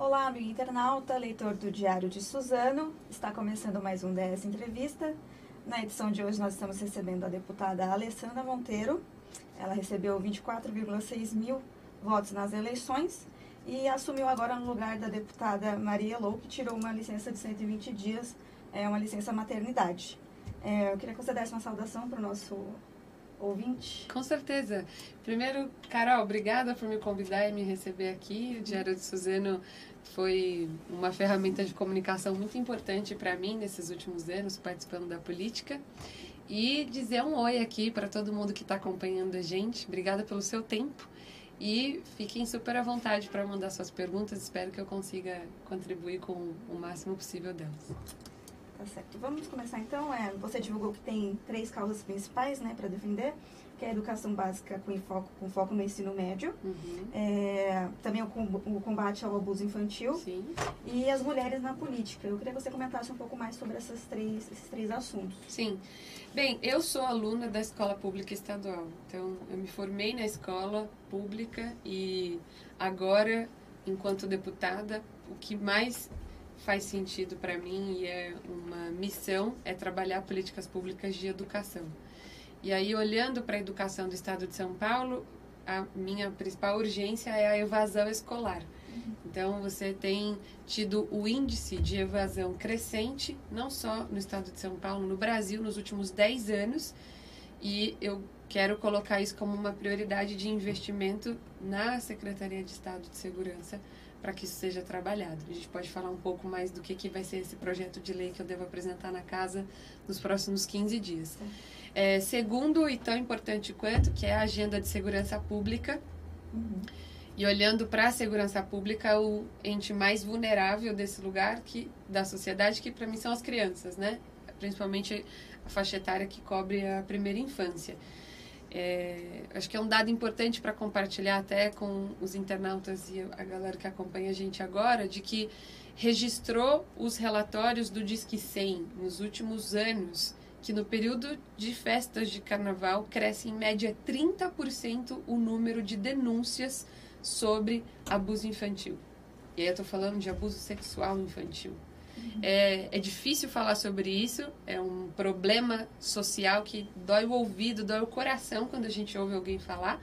Olá, amigo internauta, leitor do Diário de Suzano. Está começando mais um DS Entrevista. Na edição de hoje nós estamos recebendo a deputada Alessandra Monteiro. Ela recebeu 24,6 mil votos nas eleições e assumiu agora no lugar da deputada Maria Lou, que tirou uma licença de 120 dias, é uma licença maternidade. É, eu queria que você desse uma saudação para o nosso ouvinte. Com certeza. Primeiro, Carol, obrigada por me convidar e me receber aqui. O Diário de Suzano foi uma ferramenta de comunicação muito importante para mim nesses últimos anos, participando da política. E dizer um oi aqui para todo mundo que está acompanhando a gente. Obrigada pelo seu tempo. E fiquem super à vontade para mandar suas perguntas. Espero que eu consiga contribuir com o máximo possível delas. Tá certo. Vamos começar então. É, você divulgou que tem três causas principais né, para defender que é a educação básica com foco, com foco no ensino médio, uhum. é, também o, o, combate ao abuso infantil Sim. e as mulheres na política. Eu queria que você comentasse um pouco mais sobre essas três, esses três assuntos. Sim. Bem, eu sou aluna da escola pública estadual, então eu me formei na escola pública e agora, enquanto deputada, o que mais faz sentido para mim e é uma missão é trabalhar políticas públicas de educação. E aí, olhando para a educação do estado de São Paulo, a minha principal urgência é a evasão escolar. Então, você tem tido o índice de evasão crescente, não só no estado de São Paulo, no Brasil, nos últimos 10 anos. E eu quero colocar isso como uma prioridade de investimento na Secretaria de Estado de Segurança para que isso seja trabalhado. A gente pode falar um pouco mais do que, que vai ser esse projeto de lei que eu devo apresentar na casa nos próximos 15 dias. É, segundo, e tão importante quanto, que é a agenda de segurança pública. Uhum. E olhando para a segurança pública, o ente mais vulnerável desse lugar, que da sociedade, que para mim são as crianças, né? Principalmente a faixa etária que cobre a primeira infância. É, acho que é um dado importante para compartilhar até com os internautas e a galera que acompanha a gente agora, de que registrou os relatórios do Disque 100 nos últimos anos que no período de festas de carnaval cresce em média 30% o número de denúncias sobre abuso infantil. E aí eu estou falando de abuso sexual infantil. É, é difícil falar sobre isso, é um problema social que dói o ouvido, dói o coração quando a gente ouve alguém falar,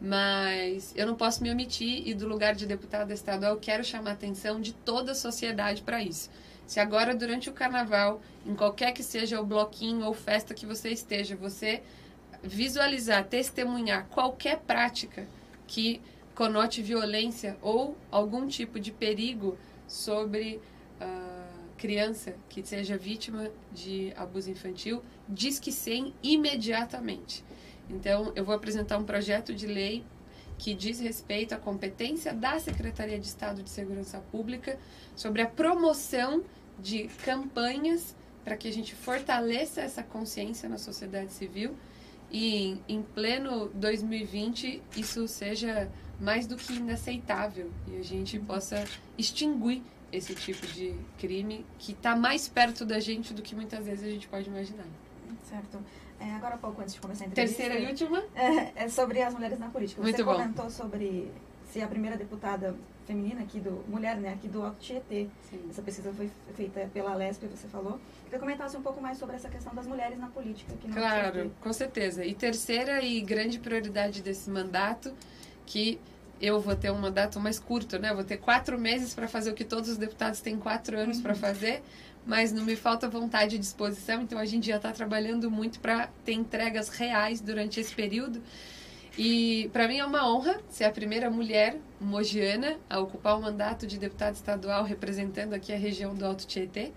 mas eu não posso me omitir e do lugar de deputada estadual eu quero chamar a atenção de toda a sociedade para isso. Se agora, durante o carnaval, em qualquer que seja o bloquinho ou festa que você esteja, você visualizar, testemunhar qualquer prática que conote violência ou algum tipo de perigo sobre a criança que seja vítima de abuso infantil, diz que sim imediatamente. Então, eu vou apresentar um projeto de lei que diz respeito à competência da Secretaria de Estado de Segurança Pública sobre a promoção de campanhas para que a gente fortaleça essa consciência na sociedade civil e em pleno 2020 isso seja mais do que inaceitável e a gente possa extinguir esse tipo de crime que está mais perto da gente do que muitas vezes a gente pode imaginar. Certo. É, agora há pouco, antes de começar a entrevista... Terceira e última? É, é sobre as mulheres na política. Você Muito comentou bom. sobre se a primeira deputada feminina aqui do mulher, né, aqui do Alto Tietê. Sim. Essa pesquisa foi feita pela Lesp, você falou. Queria comentasse um pouco mais sobre essa questão das mulheres na política aqui no Claro, com certeza. E terceira e grande prioridade desse mandato, que eu vou ter um mandato mais curto, né? Eu vou ter quatro meses para fazer o que todos os deputados têm quatro anos uhum. para fazer, mas não me falta vontade e disposição, então a gente já está trabalhando muito para ter entregas reais durante esse período. E para mim é uma honra ser a primeira mulher mogiana a ocupar o mandato de deputada estadual representando aqui a região do Alto Tietê.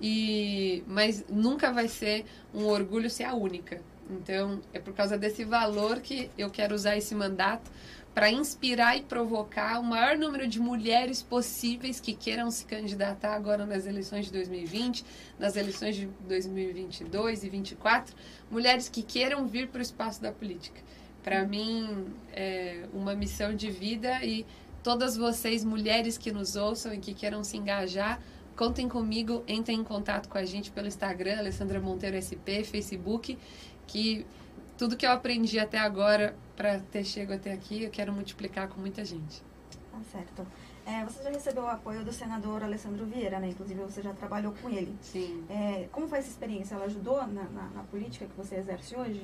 E mas nunca vai ser um orgulho ser a única. Então, é por causa desse valor que eu quero usar esse mandato para inspirar e provocar o maior número de mulheres possíveis que queiram se candidatar agora nas eleições de 2020, nas eleições de 2022 e 2024, mulheres que queiram vir para o espaço da política. Para mim é uma missão de vida e todas vocês mulheres que nos ouçam e que queiram se engajar, contem comigo, entrem em contato com a gente pelo Instagram, Alessandra Monteiro SP, Facebook, que tudo que eu aprendi até agora para ter chego até aqui, eu quero multiplicar com muita gente. Tá certo. É, você já recebeu o apoio do senador Alessandro Vieira, né? Inclusive você já trabalhou com ele. Sim. É, como foi essa experiência? Ela ajudou na, na, na política que você exerce hoje?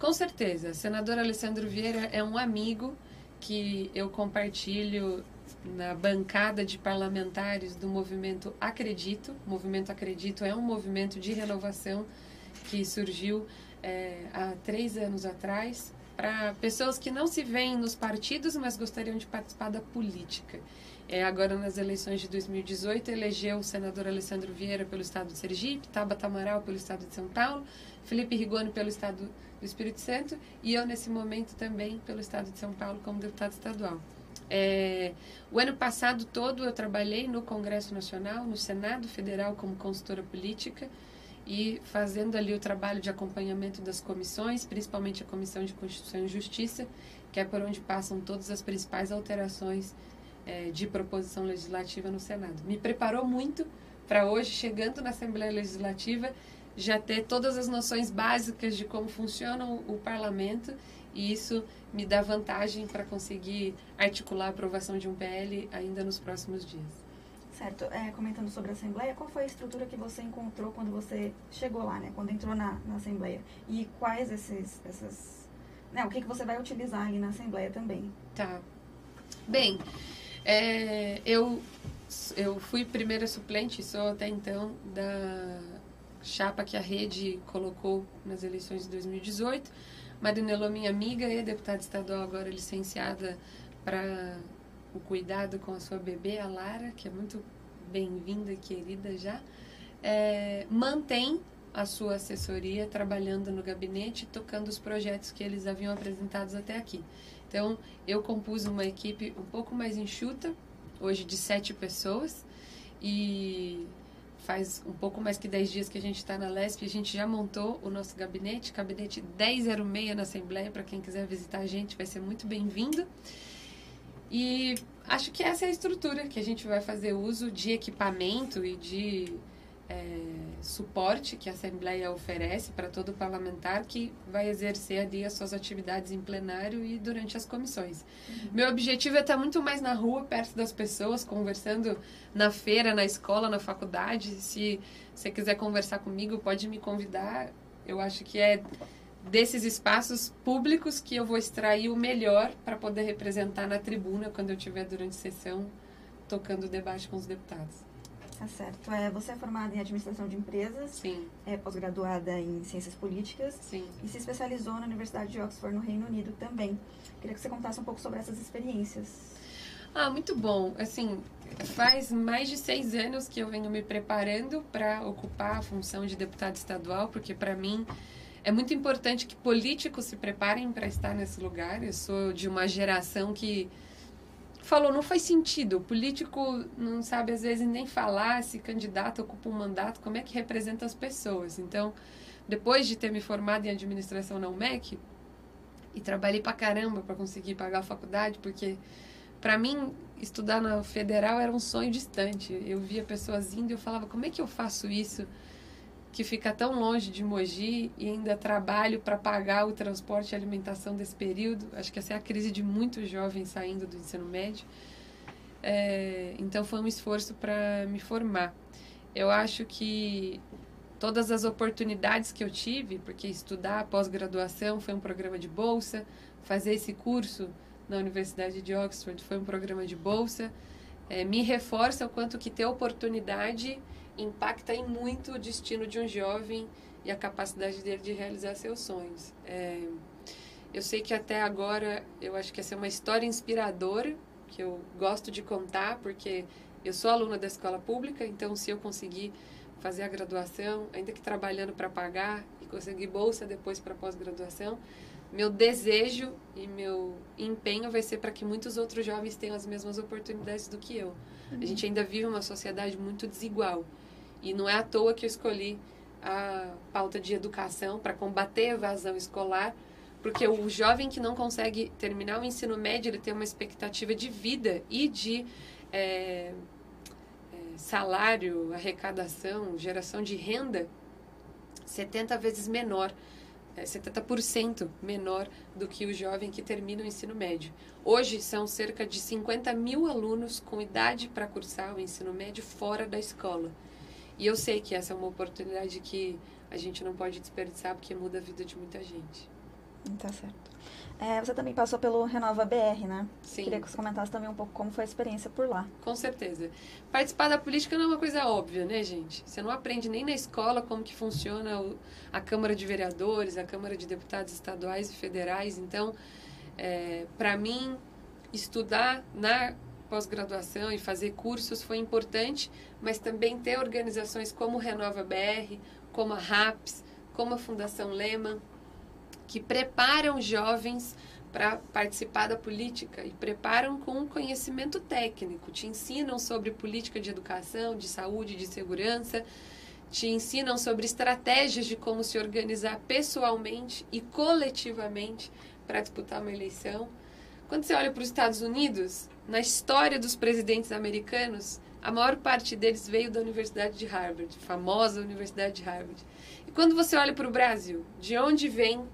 Com certeza. O senador Alessandro Vieira é um amigo que eu compartilho na bancada de parlamentares do movimento Acredito. O movimento Acredito é um movimento de renovação que surgiu é, há três anos atrás para pessoas que não se veem nos partidos, mas gostariam de participar da política. É, agora, nas eleições de 2018, elegeu o senador Alessandro Vieira pelo estado de Sergipe, Tabata Amaral pelo estado de São Paulo, Felipe Rigoni pelo estado do Espírito Santo e eu, nesse momento, também pelo estado de São Paulo como deputado estadual. É, o ano passado todo eu trabalhei no Congresso Nacional, no Senado Federal como consultora política e fazendo ali o trabalho de acompanhamento das comissões, principalmente a Comissão de Constituição e Justiça, que é por onde passam todas as principais alterações é, de proposição legislativa no Senado. Me preparou muito para hoje, chegando na Assembleia Legislativa, já ter todas as noções básicas de como funciona o, o parlamento e isso me dá vantagem para conseguir articular a aprovação de um PL ainda nos próximos dias. Certo. É, comentando sobre a Assembleia, qual foi a estrutura que você encontrou quando você chegou lá, né? Quando entrou na, na Assembleia? E quais esses, essas... Né, o que, que você vai utilizar ali na Assembleia também? Tá. Bem, é, eu, eu fui primeira suplente, sou até então da chapa que a rede colocou nas eleições de 2018. Marinello, minha amiga e deputada estadual, agora licenciada para o cuidado com a sua bebê, a Lara, que é muito bem-vinda e querida já, é, mantém a sua assessoria trabalhando no gabinete, tocando os projetos que eles haviam apresentados até aqui. Então, eu compus uma equipe um pouco mais enxuta, hoje de sete pessoas, e faz um pouco mais que dez dias que a gente está na LESP, a gente já montou o nosso gabinete, gabinete 1006 na Assembleia, para quem quiser visitar a gente, vai ser muito bem-vindo. E acho que essa é a estrutura que a gente vai fazer uso de equipamento e de é, suporte que a Assembleia oferece para todo parlamentar que vai exercer ali as suas atividades em plenário e durante as comissões. Uhum. Meu objetivo é estar muito mais na rua, perto das pessoas, conversando na feira, na escola, na faculdade. Se você quiser conversar comigo, pode me convidar. Eu acho que é desses espaços públicos que eu vou extrair o melhor para poder representar na tribuna quando eu estiver durante sessão tocando o debate com os deputados. Tá certo. É, você é formada em administração de empresas. Sim. É pós-graduada em ciências políticas. Sim. E se especializou na Universidade de Oxford, no Reino Unido também. Queria que você contasse um pouco sobre essas experiências. Ah, muito bom. Assim, faz mais de seis anos que eu venho me preparando para ocupar a função de deputado estadual, porque para mim é muito importante que políticos se preparem para estar nesse lugar. Eu sou de uma geração que falou não faz sentido. O político não sabe às vezes nem falar se candidato ocupa um mandato, como é que representa as pessoas. Então, depois de ter me formado em administração na UMEC e trabalhei pra caramba para conseguir pagar a faculdade, porque para mim estudar na federal era um sonho distante. Eu via pessoas indo e eu falava, como é que eu faço isso? Que fica tão longe de Mogi e ainda trabalho para pagar o transporte e alimentação desse período. Acho que essa é a crise de muitos jovens saindo do ensino médio. É, então foi um esforço para me formar. Eu acho que todas as oportunidades que eu tive, porque estudar pós-graduação foi um programa de bolsa, fazer esse curso na Universidade de Oxford foi um programa de bolsa, é, me reforça o quanto que ter oportunidade impacta em muito o destino de um jovem e a capacidade dele de realizar seus sonhos. É, eu sei que até agora eu acho que essa é uma história inspiradora que eu gosto de contar porque eu sou aluna da escola pública, então se eu conseguir fazer a graduação, ainda que trabalhando para pagar e conseguir bolsa depois para pós-graduação, meu desejo e meu empenho vai ser para que muitos outros jovens tenham as mesmas oportunidades do que eu. Uhum. A gente ainda vive uma sociedade muito desigual. E não é à toa que eu escolhi a pauta de educação para combater a evasão escolar, porque o jovem que não consegue terminar o ensino médio, ele tem uma expectativa de vida e de é, é, salário, arrecadação, geração de renda 70 vezes menor é 70% menor do que o jovem que termina o ensino médio. Hoje são cerca de 50 mil alunos com idade para cursar o ensino médio fora da escola. E eu sei que essa é uma oportunidade que a gente não pode desperdiçar porque muda a vida de muita gente. Tá certo. É, você também passou pelo Renova BR, né? Sim. Queria que você comentasse também um pouco como foi a experiência por lá. Com certeza. Participar da política não é uma coisa óbvia, né, gente? Você não aprende nem na escola como que funciona a Câmara de Vereadores, a Câmara de Deputados estaduais e federais. Então, é, para mim, estudar na pós-graduação e fazer cursos foi importante, mas também ter organizações como Renova BR, como a RAPS, como a Fundação Lehman, que preparam jovens para participar da política e preparam com conhecimento técnico, te ensinam sobre política de educação, de saúde, de segurança, te ensinam sobre estratégias de como se organizar pessoalmente e coletivamente para disputar uma eleição. Quando você olha para os Estados Unidos, na história dos presidentes americanos, a maior parte deles veio da Universidade de Harvard, famosa Universidade de Harvard. E quando você olha para o Brasil, de onde vem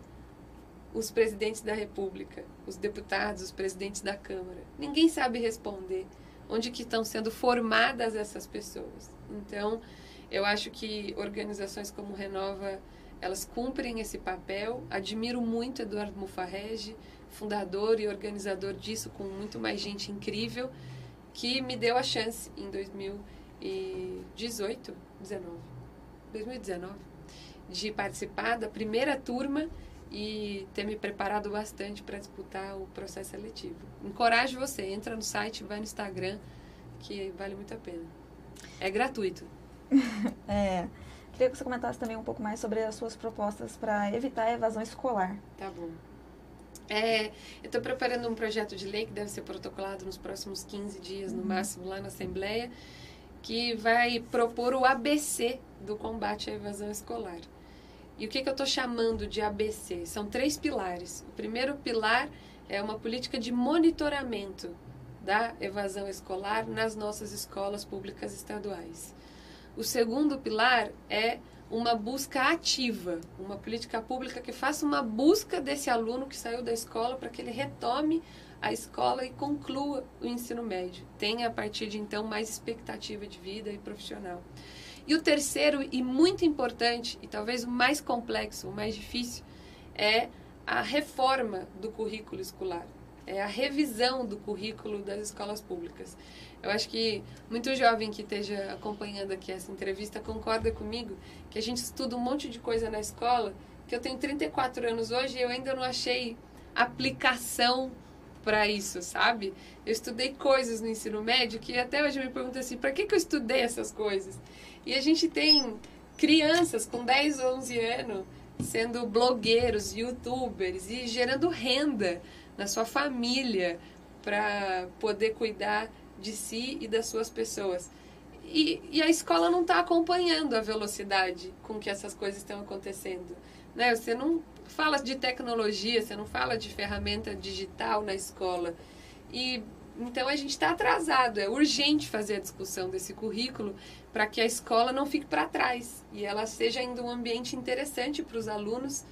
os presidentes da República, os deputados, os presidentes da Câmara. Ninguém sabe responder onde que estão sendo formadas essas pessoas. Então, eu acho que organizações como Renova, elas cumprem esse papel. Admiro muito Eduardo Mufarrege, fundador e organizador disso, com muito mais gente incrível, que me deu a chance em 2018, 19, 2019, de participar da primeira turma e ter me preparado bastante para disputar o processo seletivo. Encorajo você, entra no site, vai no Instagram, que vale muito a pena. É gratuito. é, queria que você comentasse também um pouco mais sobre as suas propostas para evitar a evasão escolar. Tá bom. É, eu estou preparando um projeto de lei que deve ser protocolado nos próximos 15 dias, no uhum. máximo, lá na Assembleia, que vai propor o ABC do combate à evasão escolar. E o que, que eu estou chamando de ABC? São três pilares. O primeiro pilar é uma política de monitoramento da evasão escolar nas nossas escolas públicas estaduais. O segundo pilar é uma busca ativa, uma política pública que faça uma busca desse aluno que saiu da escola para que ele retome a escola e conclua o ensino médio. Tenha a partir de então mais expectativa de vida e profissional. E o terceiro, e muito importante, e talvez o mais complexo, o mais difícil, é a reforma do currículo escolar. É a revisão do currículo das escolas públicas. Eu acho que muito jovem que esteja acompanhando aqui essa entrevista concorda comigo que a gente estuda um monte de coisa na escola, que eu tenho 34 anos hoje e eu ainda não achei aplicação para isso, sabe? Eu estudei coisas no ensino médio que até hoje eu me pergunto assim, para que, que eu estudei essas coisas? E a gente tem crianças com 10, 11 anos sendo blogueiros, youtubers e gerando renda na sua família para poder cuidar de si e das suas pessoas. E, e a escola não está acompanhando a velocidade com que essas coisas estão acontecendo. Né? Você não fala de tecnologia, você não fala de ferramenta digital na escola. E então a gente está atrasado, é urgente fazer a discussão desse currículo para que a escola não fique para trás e ela seja ainda um ambiente interessante para os alunos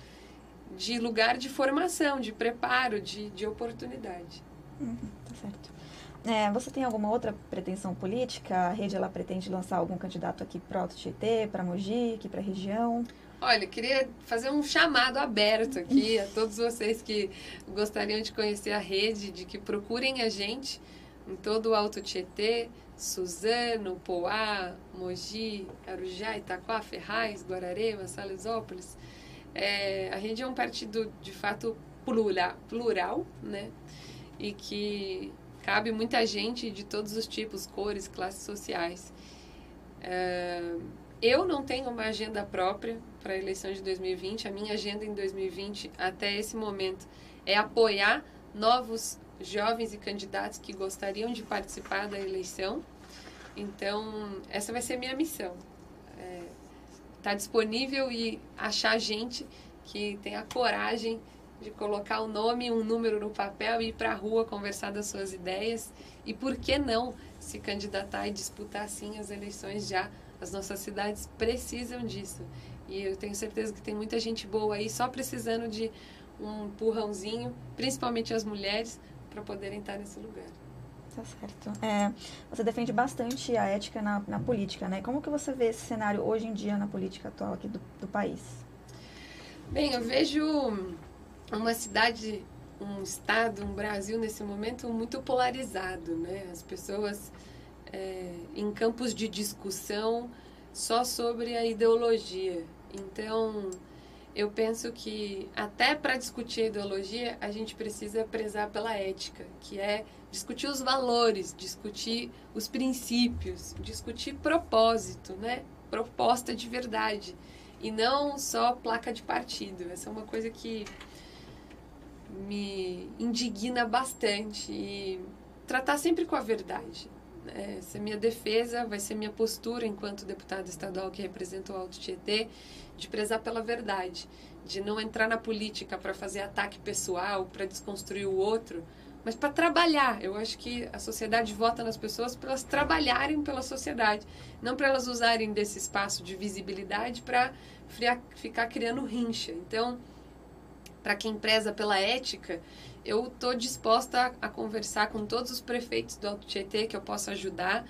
de lugar de formação, de preparo, de, de oportunidade. Uhum, tá certo. É, você tem alguma outra pretensão política? A rede ela pretende lançar algum candidato aqui para o Tietê, para Mogi, aqui para a região? Olha, queria fazer um chamado aberto aqui a todos vocês que gostariam de conhecer a rede, de que procurem a gente em todo o Alto Tietê, Suzano, Poá, Mogi, Arujá, Itaquá, Ferraz, Guararema, Salesópolis. É, a rede é um partido de fato plural, plural, né? E que cabe muita gente de todos os tipos, cores, classes sociais. É, eu não tenho uma agenda própria para a eleição de 2020. A minha agenda em 2020, até esse momento, é apoiar novos jovens e candidatos que gostariam de participar da eleição. Então, essa vai ser minha missão. Estar tá disponível e achar gente que tenha coragem de colocar o um nome e um número no papel e ir para a rua conversar das suas ideias. E por que não se candidatar e disputar, sim, as eleições já as nossas cidades precisam disso. E eu tenho certeza que tem muita gente boa aí só precisando de um empurrãozinho, principalmente as mulheres, para poderem estar nesse lugar. Tá certo. É, você defende bastante a ética na, na política, né? Como que você vê esse cenário hoje em dia na política atual aqui do, do país? Bem, eu vejo uma cidade, um estado, um Brasil nesse momento muito polarizado, né? As pessoas é, em campos de discussão só sobre a ideologia. Então, eu penso que até para discutir a ideologia, a gente precisa prezar pela ética, que é discutir os valores, discutir os princípios, discutir propósito, né? Proposta de verdade e não só placa de partido. Essa é uma coisa que me indigna bastante e tratar sempre com a verdade. Essa é minha defesa, vai ser minha postura enquanto deputada estadual que representa o Alto Tietê, de prezar pela verdade, de não entrar na política para fazer ataque pessoal, para desconstruir o outro, mas para trabalhar. Eu acho que a sociedade vota nas pessoas para elas trabalharem pela sociedade, não para elas usarem desse espaço de visibilidade para ficar criando rincha. Então, para quem preza pela ética, eu estou disposta a, conversar com todos os prefeitos do Alto Tietê que eu possa ajudar,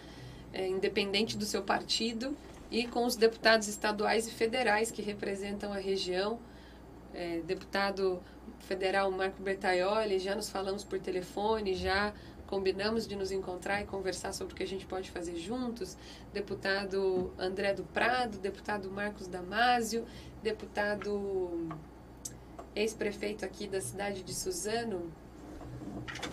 é, independente do seu partido, e com os deputados estaduais e federais que representam a região. É, deputado federal Marco Bertaioli, já nos falamos por telefone, já combinamos de nos encontrar e conversar sobre o que a gente pode fazer juntos. Deputado André do Prado, deputado Marcos Damásio, deputado ex-prefeito aqui da cidade de Suzano,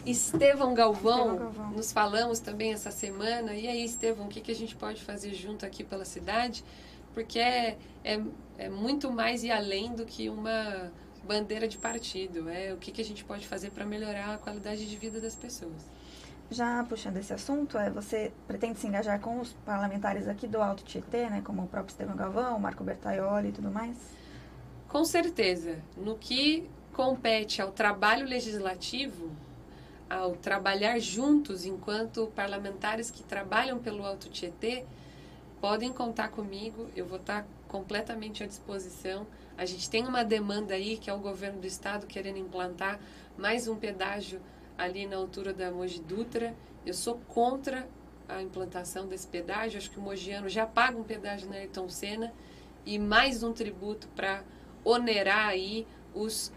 Estevão Galvão, Estevão Galvão, nos falamos também essa semana. E aí, Estevão, o que, que a gente pode fazer junto aqui pela cidade? Porque é, é, é muito mais e além do que uma bandeira de partido. É o que, que a gente pode fazer para melhorar a qualidade de vida das pessoas. Já puxando esse assunto, é, você pretende se engajar com os parlamentares aqui do Alto Tietê, né, como o próprio Estevão Galvão, Marco Bertaioli e tudo mais? Com certeza. No que compete ao trabalho legislativo, ao trabalhar juntos enquanto parlamentares que trabalham pelo Alto Tietê, podem contar comigo, eu vou estar completamente à disposição. A gente tem uma demanda aí que é o governo do estado querendo implantar mais um pedágio ali na altura da Mogi Dutra. Eu sou contra a implantação desse pedágio, acho que o mogiano já paga um pedágio na Ayrton Senna e mais um tributo para onerar aí os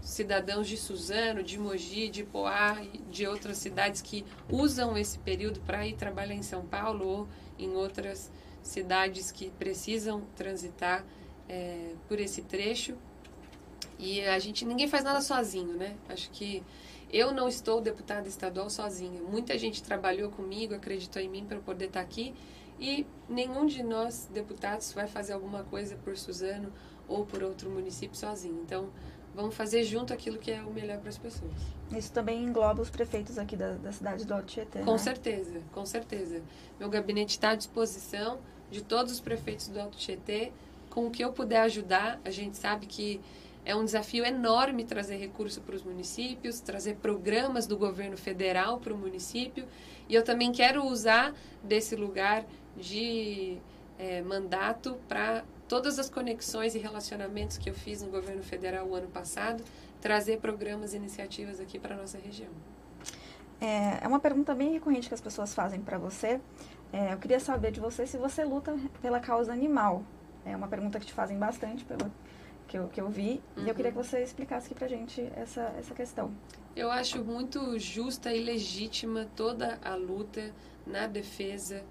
cidadãos de Suzano, de Mogi, de Poá de outras cidades que usam esse período para ir trabalhar em São Paulo ou em outras cidades que precisam transitar é, por esse trecho. E a gente, ninguém faz nada sozinho, né? Acho que eu não estou deputada estadual sozinha. Muita gente trabalhou comigo, acreditou em mim para poder estar aqui. E nenhum de nós, deputados, vai fazer alguma coisa por Suzano ou por outro município sozinho. Então, vamos fazer junto aquilo que é o melhor para as pessoas. Isso também engloba os prefeitos aqui da, da cidade do Alto Tietê, Com né? certeza, com certeza. Meu gabinete está à disposição de todos os prefeitos do Alto Tietê. Com o que eu puder ajudar, a gente sabe que é um desafio enorme trazer recurso para os municípios, trazer programas do governo federal para o município. E eu também quero usar desse lugar de é, mandato para todas as conexões e relacionamentos que eu fiz no governo federal o ano passado, trazer programas e iniciativas aqui para a nossa região. É, é uma pergunta bem recorrente que as pessoas fazem para você. É, eu queria saber de você se você luta pela causa animal. É uma pergunta que te fazem bastante, pelo que eu, que eu vi. Uhum. E eu queria que uhum. você explicasse aqui para gente essa, essa questão. Eu acho muito justa e legítima toda a luta na defesa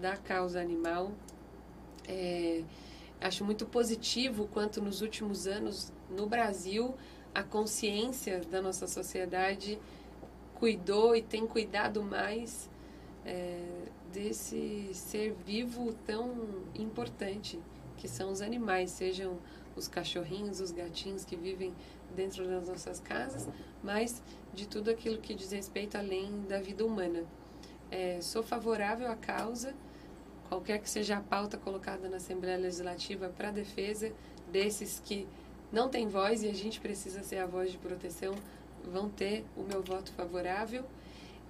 da causa animal. É, Acho muito positivo quanto nos últimos anos no Brasil a consciência da nossa sociedade cuidou e tem cuidado mais é, desse ser vivo tão importante que são os animais, sejam os cachorrinhos, os gatinhos que vivem dentro das nossas casas, mas de tudo aquilo que diz respeito além da vida humana. É, sou favorável à causa qualquer que seja a pauta colocada na Assembleia Legislativa para defesa desses que não têm voz e a gente precisa ser a voz de proteção, vão ter o meu voto favorável.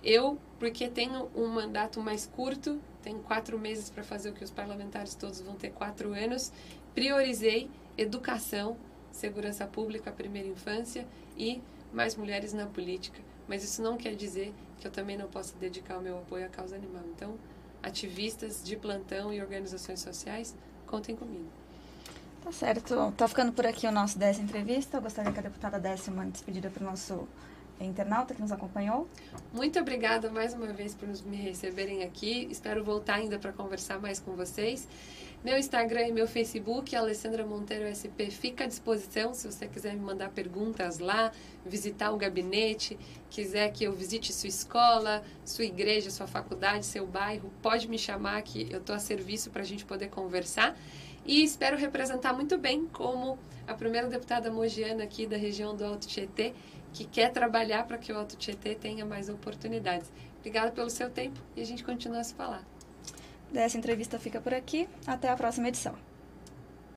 Eu, porque tenho um mandato mais curto, tenho quatro meses para fazer o que os parlamentares todos vão ter quatro anos. Priorizei educação, segurança pública, primeira infância e mais mulheres na política. Mas isso não quer dizer que eu também não possa dedicar o meu apoio à causa animal. Então, ativistas de plantão e organizações sociais, contem comigo. Tá certo. Tá ficando por aqui o nosso 10 entrevista. Eu gostaria que a deputada desse uma despedida para o nosso internauta que nos acompanhou. Muito obrigada mais uma vez por me receberem aqui. Espero voltar ainda para conversar mais com vocês. Meu Instagram e meu Facebook, Alessandra Monteiro SP, fica à disposição se você quiser me mandar perguntas lá, visitar o gabinete, quiser que eu visite sua escola, sua igreja, sua faculdade, seu bairro, pode me chamar que eu estou a serviço para a gente poder conversar. E espero representar muito bem como a primeira deputada mogiana aqui da região do Alto Tietê, que quer trabalhar para que o Alto Tietê tenha mais oportunidades. Obrigada pelo seu tempo e a gente continua a se falar. Essa entrevista fica por aqui. Até a próxima edição.